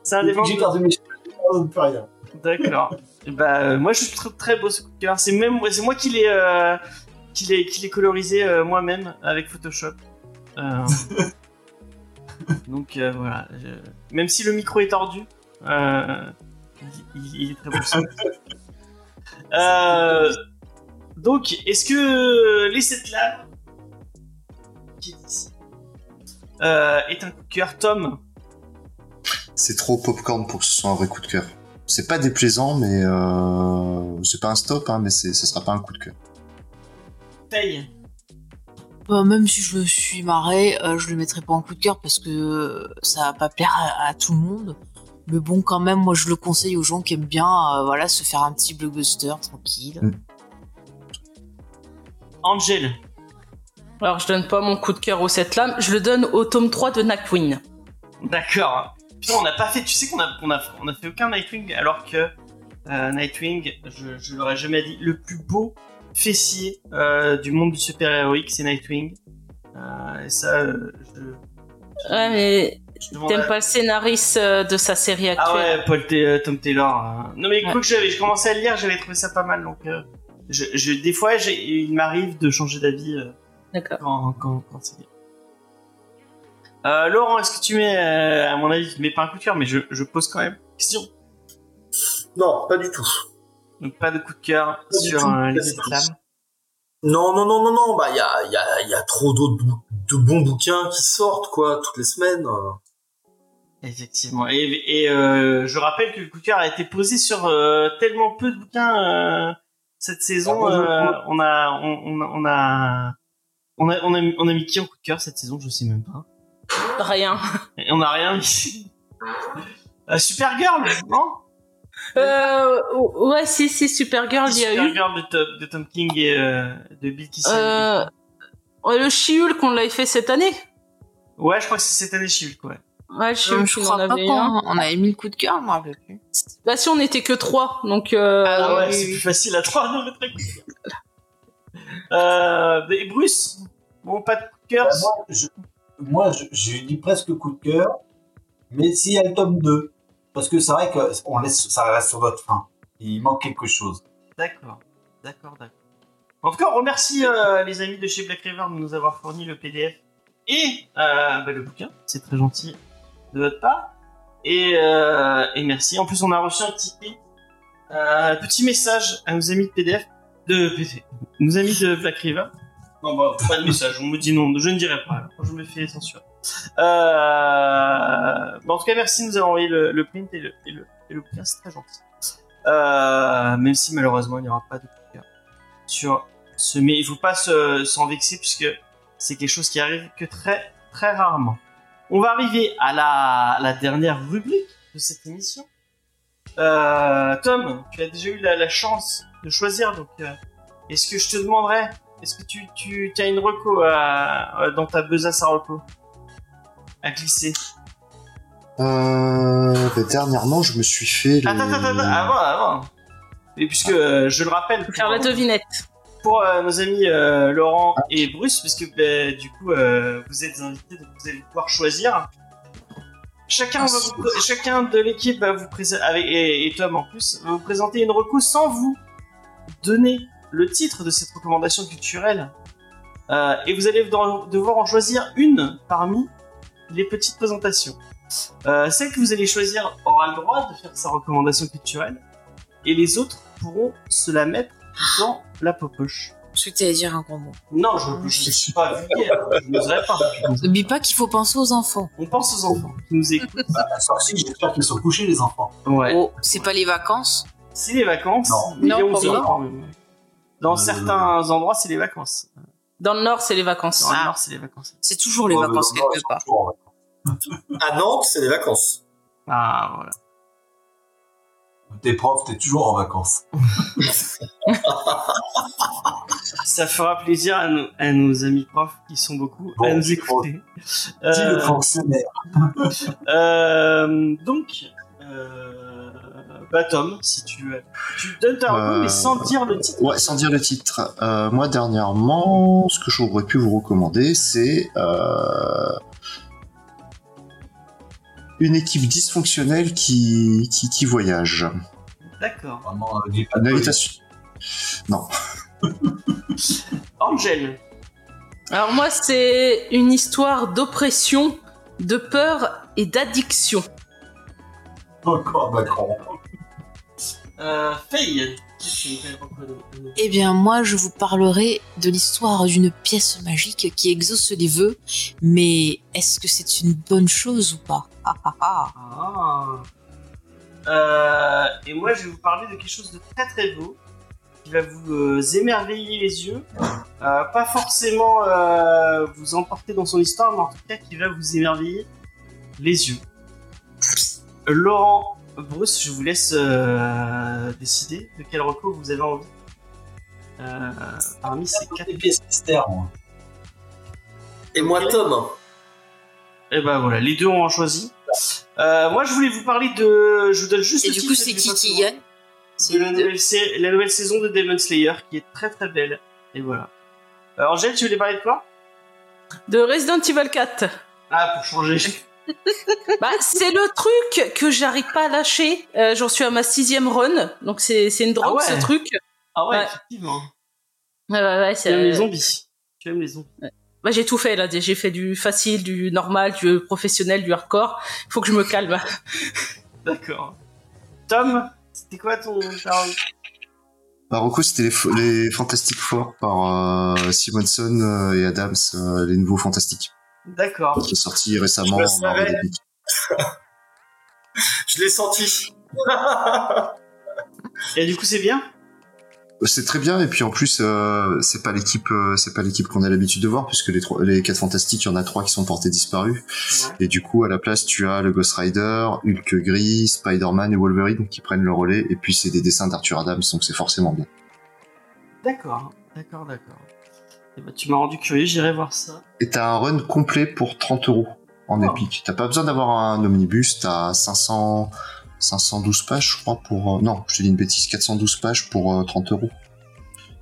C'est un des que j'ai membres. perdu mes cheveux, rien. D'accord. Bah euh, moi je trouve très beau ce coup de cœur. C'est même c'est moi qui l'ai euh, qui l'ai qui l'ai colorisé euh, moi-même avec Photoshop. Donc voilà. je- Même si le micro est tordu, il, est très beau. ce donc est-ce que les sept lames qui est ici euh, est un coup de cœur Tom C'est trop popcorn pour que ce soit un vrai coup de cœur. C'est pas déplaisant, mais euh, c'est pas un stop, hein, mais ce sera pas un coup de cœur. Paye. Bah, même si je me suis marré, euh, je le mettrai pas en coup de cœur parce que ça va pas plaire à, à tout le monde. Mais bon, quand même, moi je le conseille aux gens qui aiment bien, euh, voilà, se faire un petit blockbuster tranquille. Mm. Angel. Alors, je donne pas mon coup de cœur aux sept lames, je le donne au tome 3 de Nightwing. D'accord. Putain, on n'a pas fait. Tu sais qu'on a, on a, on a fait aucun Nightwing alors que euh, Nightwing, je, je l'aurais jamais dit, le plus beau fessier euh, du monde du super-héroïque, c'est Nightwing. Euh, et ça, je, Ouais, mais t'aimes pas le scénariste de sa série Ah actuelle ouais, Paul Tom Taylor. euh. Non mais Ouais. quoi que j'avais, commencé à le lire, j'avais trouvé ça pas mal. Donc, euh, je, je- des fois, il m'arrive de changer d'avis. euh, D'accord. quand, quand, quand c'est bien. Euh, Laurent, est-ce que tu mets, euh, à mon avis, tu mets pas un coup de cœur, mais je, je pose quand même une question. Non, pas du tout. Donc pas de coup de cœur Pas sur tout. euh. Non, non, non, non, non. Bah, il y a, il y, a, il y a trop d'autres bou- de bons bouquins qui sortent, quoi, toutes les semaines. Effectivement. Et, et euh, je rappelle que le coup de cœur a été posé sur euh, tellement peu de bouquins euh, cette saison. Ah, euh, on a, on, on, a- on a, on a, on a, mis- on a mis qui en coup de cœur cette saison Je sais même pas. Rien. Et on a rien mis. Euh, Supergirl, non? Euh, ouais, si, si, Supergirl, il y a eu. Supergirl de, Tom- de Tom King et euh, de Bill Kissin. Euh, ouais, le She-Hulk qu'on l'avait fait cette année. Ouais, je crois que c'est cette année She-Hulk, ouais. Ouais, le Euh, je on crois pas avait un. on avait mis le coup de cœur, je m'en rappelle plus. Bah si, on était que trois, donc. Euh, Ah ouais, oui, c'est oui. plus facile à 3 de mettre un coup de cœur. Euh, et Bruce, bon, pas de coup de cœur. Bah, moi, je, dit presque coup de cœur, mais s'il y a le tome 2, parce que c'est vrai que on laisse, ça reste sur votre fin. Il manque quelque chose. D'accord, d'accord, d'accord. En tout cas, on remercie euh, les amis de chez Black River de nous avoir fourni le PDF et euh, bah, le bouquin. C'est très gentil de votre part. Et, euh, et merci. En plus, on a reçu un petit, petit message à nos amis de PDF, de PDF, nos amis de Black River. Non, bah, pas de message, on me dit non, je ne dirai pas, je me fais censurer. Euh... Bon, en tout cas, merci de nous avoir envoyé le, le print et le, et le, et le bouquin, c'est très gentil. Euh, même si malheureusement il n'y aura pas de cœur sur ce, mais il faut pas se- s'en vexer puisque c'est quelque chose qui arrive que très très rarement. On va arriver à la, la dernière rubrique de cette émission. Euh, Tom, tu as déjà eu la, la chance de choisir, donc euh, est-ce que je te demanderais, est-ce que tu, tu as une reco à- dans ta besace à reco? À glisser? Euh, bah, dernièrement, je me suis fait. les- Attends, attends, attends, avant, avant. Et puisque euh, je le rappelle, Faire la devinette. pour euh, nos amis euh, Laurent et Bruce, puisque bah, du coup euh, vous êtes invités, donc vous allez pouvoir choisir. Chacun, va vous- chacun de l'équipe va vous présenter, et, et Tom en plus, va vous présenter une reco sans vous donner le titre de cette recommandation culturelle. Euh, et vous allez devoir en choisir une parmi les petites présentations. Euh, celle que vous allez choisir aura le droit de faire sa recommandation culturelle, et les autres pourront se la mettre dans la popoche. Je que t'allais dire un gros mot. Non, je ne suis pas vulgaire, je n'oserais pas. N'oublie pas qu'il faut penser aux enfants. On pense aux enfants qui nous écoutent. Bah, la sortie, j'espère qu'ils sont couchés, les enfants. Ouais. Oh, c'est pas les vacances C'est les vacances. Non. mais Non, est pas Dans Euh, certains endroits, c'est les vacances. Dans le Nord, c'est les vacances. Dans le. Nord, c'est les vacances. C'est toujours les Ouais, vacances quelque part. À Nantes, c'est les vacances. Ah, voilà. T'es prof, t'es toujours en vacances. Ça fera plaisir à nos, à nos amis profs qui sont beaucoup Bon, à nous écouter. Dis Euh, le fonctionnaire. euh, donc, euh, bah Tom, si tu veux, tu donnes ta reco, Euh, mais sans dire le titre. Ouais, sans dire le titre. Euh, moi, dernièrement, ce que j'aurais pu vous recommander, c'est euh, une équipe dysfonctionnelle qui, qui, qui voyage. D'accord. Vraiment, euh, Une invitation. Non. Angel. Alors moi, c'est une histoire d'oppression, de peur et d'addiction. Encore Macron. Euh, Faye. Qu'est-ce que Eh bien, moi, je vous parlerai de l'histoire d'une pièce magique qui exauce les vœux, mais est-ce que c'est une bonne chose ou pas? Ah, ah, ah. Ah. Euh, et moi, je vais vous parler de quelque chose de très très beau qui va vous euh, émerveiller les yeux. Euh, pas forcément vous emporter dans son histoire, mais en tout cas qui va vous émerveiller les yeux. Laurent, Bruce, je vous laisse euh, décider de quel recours vous avez envie. Euh, parmi ces quatre. Des pièces mystères, moi. Et moi, Tom. Et ben voilà, les deux ont choisi. Euh, moi, je voulais vous parler de. Je vous donne juste Et le du titre coup, c'est qui qui gagne C'est la la nouvelle saison de Demon Slayer qui est très très belle. Et voilà. Euh, Angèle, tu voulais parler de quoi? De Resident Evil 4. Ah, pour changer. Bah, c'est le truc que j'arrive pas à lâcher. Euh, J'en suis à ma sixième run, donc c'est c'est une drogue Ah ouais. ce truc. Ah ouais, Ouais. effectivement. Ouais, ouais, aimes les zombies. Tu aimes les zombies. Bah, j'ai tout fait là. J'ai fait du facile, du normal, du professionnel, du hardcore. Faut que je me calme. D'accord. Tom, c'était quoi ton. Par Rocco, c'était les, les Fantastic Four par euh, Simonson euh, et Adams, euh, les nouveaux Fantastiques, D'accord. qui est sorti récemment Je en. Je l'ai senti. Et du coup, c'est bien C'est très bien et puis en plus euh, c'est pas l'équipe euh, c'est pas l'équipe qu'on a l'habitude de voir puisque les trois, les quatre fantastiques il y en a trois qui sont portés disparus et du coup à la place tu as le Ghost Rider, Hulk gris, Spider-Man et Wolverine qui prennent le relais et puis c'est des dessins d'Arthur Adams donc c'est forcément bien. D'accord, d'accord, d'accord. Eh ben, tu m'as rendu curieux, j'irai voir ça. Et t'as un run complet pour 30 euros en Oh. épique. T'as pas besoin d'avoir un omnibus, t'as 500 512 pages je crois pour euh, non je te dis une bêtise 412 pages pour euh, 30 euros.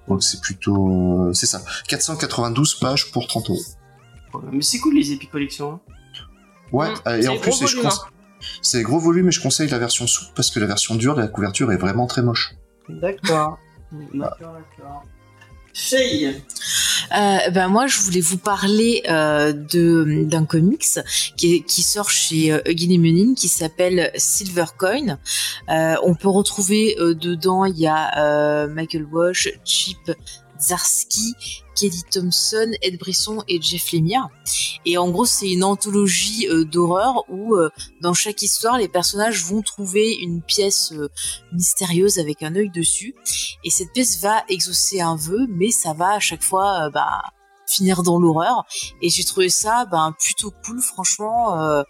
Donc c'est plutôt euh, c'est ça 492 pages pour 30 euros. Mais c'est cool les Epic Collections. hein. Ouais, Mm. euh, et en plus, et je volume, conse- c'est gros volume et je conseille la version souple parce que la version dure, la couverture est vraiment très moche. D'accord. D'accord, d'accord. Faye Euh, ben moi, je voulais vous parler euh, de d'un comics qui, qui sort chez euh, Huggin et Munin qui s'appelle Silver Coin. Euh, on peut retrouver euh, dedans, il y a Michael Walsh, Chip Zarsky, Kelly Thompson, Ed Brisson et Jeff Lemire. Et en gros, c'est une anthologie euh, d'horreur où euh, dans chaque histoire, les personnages vont trouver une pièce euh, mystérieuse avec un œil dessus. Et cette pièce va exaucer un vœu, mais ça va à chaque fois bah, finir dans l'horreur. Et j'ai trouvé ça ben, plutôt cool, franchement. Euh,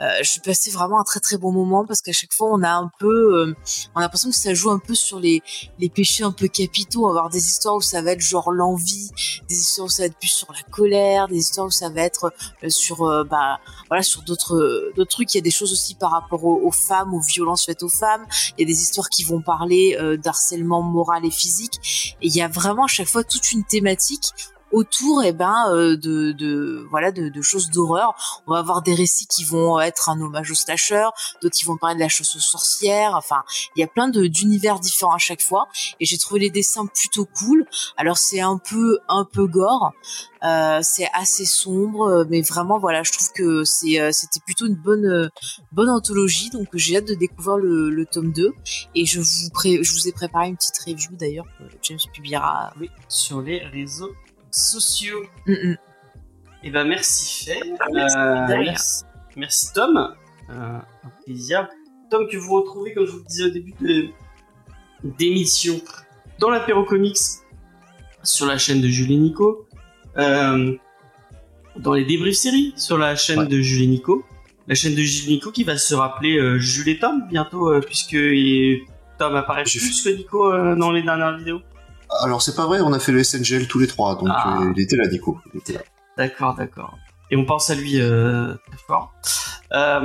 euh, j'ai passé vraiment un très très bon moment parce qu'à chaque fois on a un peu, euh, on a l'impression que ça joue un peu sur les, les péchés un peu capitaux. Avoir des histoires où ça va être genre l'envie, des histoires où ça va être plus sur la colère, des histoires où ça va être euh, sur euh, bah voilà sur d'autres d'autres trucs. Il y a des choses aussi par rapport aux, aux femmes, aux violences faites aux femmes. Il y a des histoires qui vont parler euh, d'harcèlement moral et physique. Et il y a vraiment à chaque fois toute une thématique autour eh ben euh, de, voilà de, choses d'horreur. On va avoir des récits qui vont être un hommage aux slashers d'autres qui vont parler de la chasse aux sorcières. Enfin il y a plein d'univers différents à chaque fois. Et j'ai trouvé les dessins plutôt cool. Alors c'est un peu un peu gore. Euh, c'est assez sombre mais vraiment voilà je trouve que euh, c'était plutôt une bonne bonne anthologie. Donc j'ai hâte de découvrir le, tome 2 et je vous pré- je vous ai préparé une petite review d'ailleurs que James publiera Oui, sur les réseaux sociaux. Mm, mm. Et ben merci Faye. merci, Euh, merci, merci Tom. Euh, un plaisir. Tom que vous retrouvez, comme je vous le disais au début de d'émission, dans l'apéro comics sur la chaîne de Julie Nico. Euh, dans les débriefs séries sur la chaîne Ouais. de Julie Nico. La chaîne de Julie Nico qui va se rappeler euh, Jules et Tom bientôt, euh, puisque il- Tom apparaît plus que Nico euh, dans les dernières vidéos. Alors c'est pas vrai, on a fait le SNGL tous les trois, donc Ah. euh, il était là Nico. Il était là. D'accord, d'accord. Et on pense à lui euh, très fort. Euh,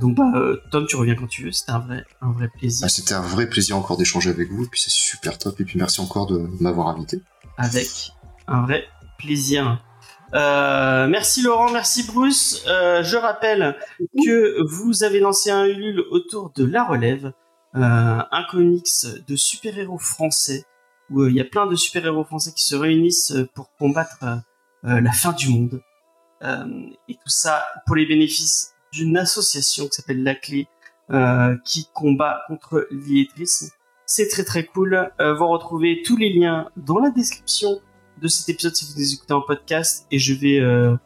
donc bah euh, Tom, tu reviens quand tu veux. C'était un vrai, un vrai plaisir Ah, C'était un vrai plaisir encore d'échanger avec vous, et puis c'est super top, et puis merci encore de m'avoir invité. avec un vrai plaisir. Euh, merci Laurent, merci Bruce. Euh, je rappelle que vous avez lancé un Ulule autour de La Relève, euh, un comics de super-héros français où euh, il y a plein de super-héros français qui se réunissent euh, pour combattre euh, la fin du monde. Euh, et tout ça pour les bénéfices d'une association qui s'appelle La Clé, euh, qui combat contre l'illettrisme. C'est très très cool. Euh, vous retrouvez tous les liens dans la description de cet épisode si vous les écoutez en podcast. Et je vais, euh,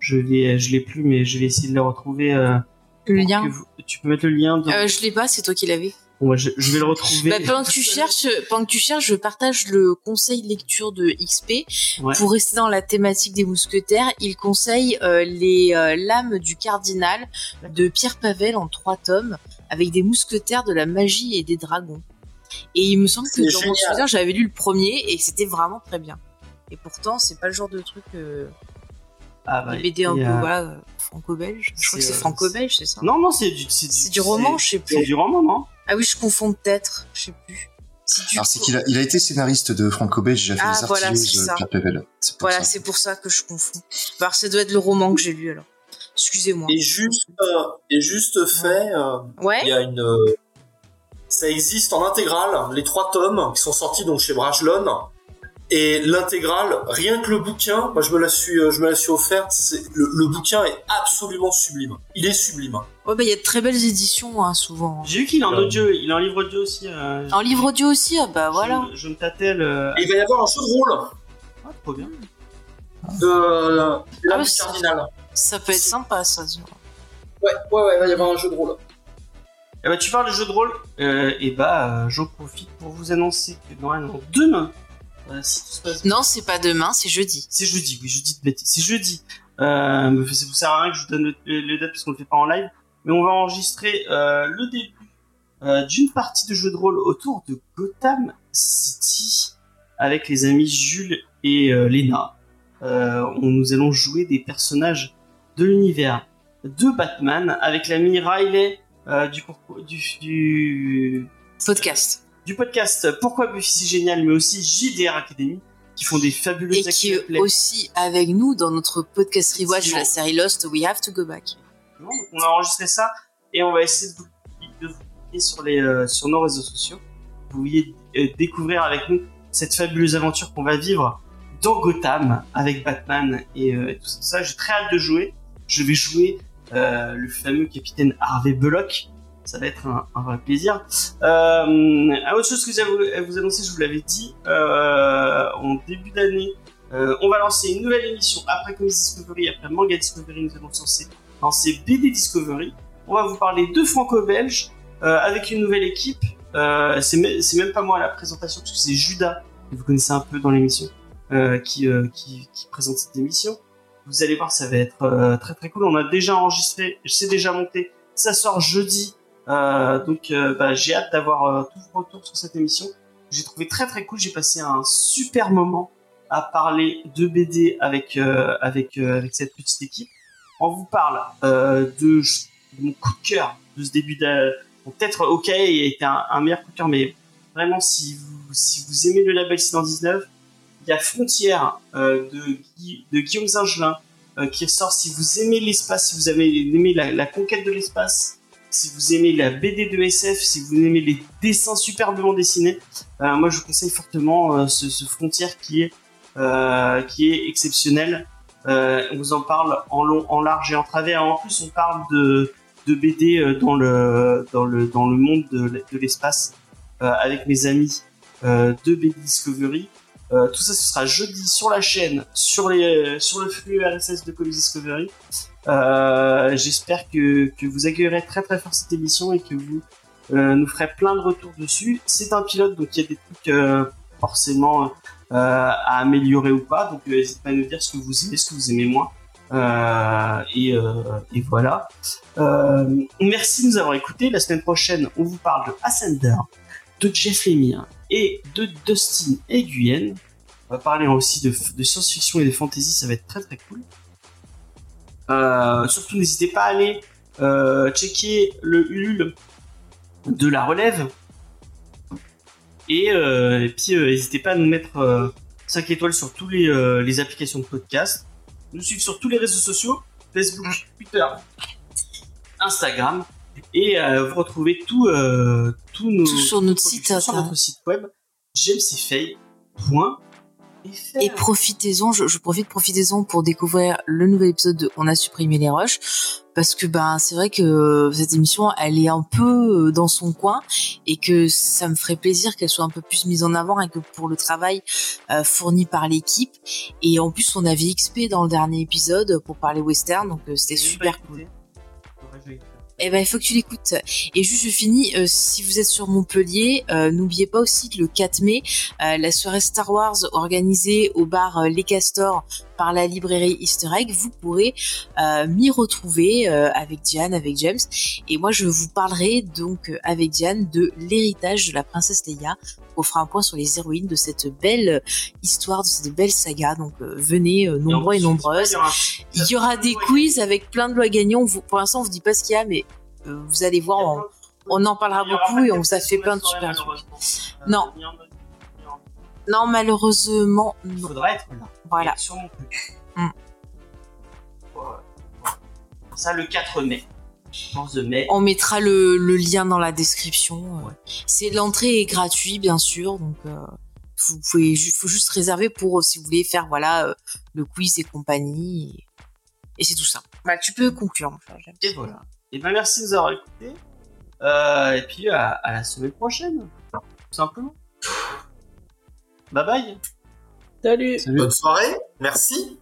je vais, je l'ai plus, mais je vais essayer de le retrouver. euh, le lien vous- tu peux mettre le lien. Dans... euh, je l'ai pas c'est toi qui l'avais Bon, je, je vais le retrouver. Bah, pendant que tu cherches, pendant que tu cherches, je partage le conseil lecture de XP Ouais. pour rester dans la thématique des mousquetaires. Il conseille euh, les euh, lames du cardinal de Pierre Pavel en trois tomes avec des mousquetaires de la magie et des dragons. Et il me semble que C'est dans mon génial. souvenir, j'avais lu le premier et c'était vraiment très bien. Et pourtant, c'est pas le genre de truc euh, Ah, bah, les BD un peu euh, voilà franco-belge. Je crois que c'est, c'est franco-belge, c'est ça Non, non, c'est du, c'est C'est du roman, je sais C'est plus. du roman, non? Ah oui, je confonds peut-être, je sais plus. Alors c'est qu'il a, il a été scénariste de Franco Belge, j'ai fait Ah, les voilà, artilleuses c'est ça. Pierre Pével. Voilà, ça. c'est pour ça que je confonds. Alors, ça doit être le roman que j'ai lu alors. Excusez-moi. Et juste, euh, et juste fait, euh, Ouais. il y a une, euh, ça existe en intégrale, les trois tomes qui sont sortis donc chez Brajlon. Et l'intégrale, rien que le bouquin, moi je me la suis, euh, je me la suis offerte. c'est- Le, le bouquin est absolument sublime. Il est sublime. Ouais, bah il y a de très belles éditions hein, souvent. J'ai vu qu'il est en Euh, audio, il est en livre audio aussi. euh, En livre audio aussi, ah bah voilà. Je, je me tâtais le. Et il va y avoir un jeu de rôle Ah, trop bien. de euh, la Ah, cardinal. Ça peut être sympa ça. Ouais, ouais, ouais, il va y avoir un jeu de rôle. Eh bah, tu parles de jeux de rôle, euh, et bah, euh, j'en profite pour vous annoncer que normalement demain, euh, si tout se passe bien, Non, c'est pas demain, c'est jeudi. c'est jeudi, oui, jeudi de bêtises, c'est jeudi. Euh, ça vous sert à rien que je vous donne le, le, le date parce qu'on le fait pas en live, mais on va enregistrer euh, le début euh, d'une partie de jeu de rôle autour de Gotham City avec les amis Jules et euh, Lena. On, nous allons jouer des personnages de l'univers de Batman avec l'ami Riley du, concours- du, du, Podcast. Du podcast Pourquoi Buffy c'est génial, mais aussi JDR Academy qui font des fabuleux Et qui est aussi avec nous dans notre podcast rewatch de la série Lost, We Have to Go Back. On a enregistré ça et on va essayer de vous, de vous publier sur, les, euh, sur nos réseaux sociaux. Vous vouliez euh, découvrir avec nous cette fabuleuse aventure qu'on va vivre dans Gotham avec Batman et, euh, et tout ça. J'ai très hâte de jouer. Je vais jouer euh, le fameux capitaine Harvey Bullock. Ça va être un, vrai plaisir. Euh, autre chose que j'ai à vous, annoncer, je vous l'avais dit, euh, en début d'année, euh, on va lancer une nouvelle émission après Comics Discovery, après Manga Discovery, nous allons lancer lancer BD Discovery. On va vous parler de franco-belge euh, avec une nouvelle équipe. Euh, c'est me- c'est même pas moi à la présentation parce que c'est Judas que vous connaissez un peu dans l'émission euh, qui, qui qui présente cette émission. Vous allez voir, ça va être très très cool. On a déjà enregistré, c'est déjà monté. Ça sort jeudi, donc euh, bah, j'ai hâte d'avoir euh, tous vos retours sur cette émission. J'ai trouvé très très cool. J'ai passé un super moment à parler de BD avec euh, avec euh, cette petite équipe on vous parle euh, de, mon coup de cœur de ce début de bon, peut-être OK été un, un meilleur coup de cœur mais vraiment si vous si vous aimez le label 619 il y a Frontière euh, de, de Guillaume Zingelin euh, qui ressort si vous aimez l'espace si vous avez aimé la conquête de l'espace si vous aimez la BD de SF si vous aimez les dessins superbement dessinés euh, moi je vous conseille fortement euh, ce, Frontière qui est euh, qui est exceptionnel on vous en parle en long, en large et en travers. En plus, on parle de, de BD dans le, dans le, dans le monde de, l'espace avec mes amis de BD Discovery. Tout ça, ce sera jeudi sur la chaîne, sur, les, sur le flux RSS de Comics Discovery. Euh, J'espère que, que vous accueillerez très très fort cette émission et que vous euh, nous ferez plein de retours dessus. C'est un pilote, donc il y a des trucs euh, forcément euh, à améliorer ou pas. Donc euh, n'hésitez pas à nous dire ce que vous aimez, ce que vous aimez moins. Et, et voilà. Merci de nous avoir écoutés. La semaine prochaine, on vous parle de Ascender, de Jeff Lemire et de Dustin et Guyenne. On va parler aussi de, de science-fiction et de fantasy. Ça va être très très cool. Euh, surtout, n'hésitez pas à aller euh, checker le Ulule de la relève. Et, euh, et puis, n'hésitez pas à nous mettre euh, 5 étoiles sur tous les, les applications de podcast. Nous suivre sur tous les réseaux sociaux Facebook, Twitter, Instagram. Et euh, vous retrouvez tout, euh, tous nos Tout sur notre site sur notre site web jamesfay.fr. Et profitez-en, je, je profite, profitez-en pour découvrir le nouvel épisode de On a supprimé les rushs. Parce que ben c'est vrai que cette émission elle est un peu euh, dans son coin et que ça me ferait plaisir qu'elle soit un peu plus mise en avant et que pour le travail euh, fourni par l'équipe et en plus on avait XP dans le dernier épisode pour parler western donc euh, c'était super cool. Eh ben, il faut que tu l'écoutes. Et juste, je finis. euh, si vous êtes sur Montpellier, euh, n'oubliez pas aussi que le 4 mai, euh, la soirée Star Wars organisée au bar Les Castors par la librairie Easter Egg, vous pourrez euh, m'y retrouver euh, avec Diane, avec James. Et moi, je vous parlerai donc euh, avec Diane de l'héritage de la princesse Leia. On fera un point sur les héroïnes de cette belle histoire, de cette belle saga. Donc, euh, venez nombreux et nombreuses. Il y aura des quiz avec plein de lois gagnants. Vous- Pour l'instant, on vous dit pas ce qu'il y a, mais vous allez voir, on, on en parlera beaucoup et on vous a fait plein de super trucs. Non. Non, malheureusement, Il non. faudra être là. Voilà. Sur mon. Mm. Voilà. Ça, le 4 mai. 11 mai. On mettra le, le lien dans la description. euh. C'est l'entrée est gratuite, bien sûr, donc euh, vous pouvez, faut juste réserver pour euh, si vous voulez faire voilà le quiz et compagnie. Et, et c'est tout ça. Bah, tu peux conclure. James. Et voilà. Et ben merci de nous avoir écoutés. Euh, et puis à, à la semaine prochaine. Tout simplement. Bye bye. Salut. Bonne soirée, merci.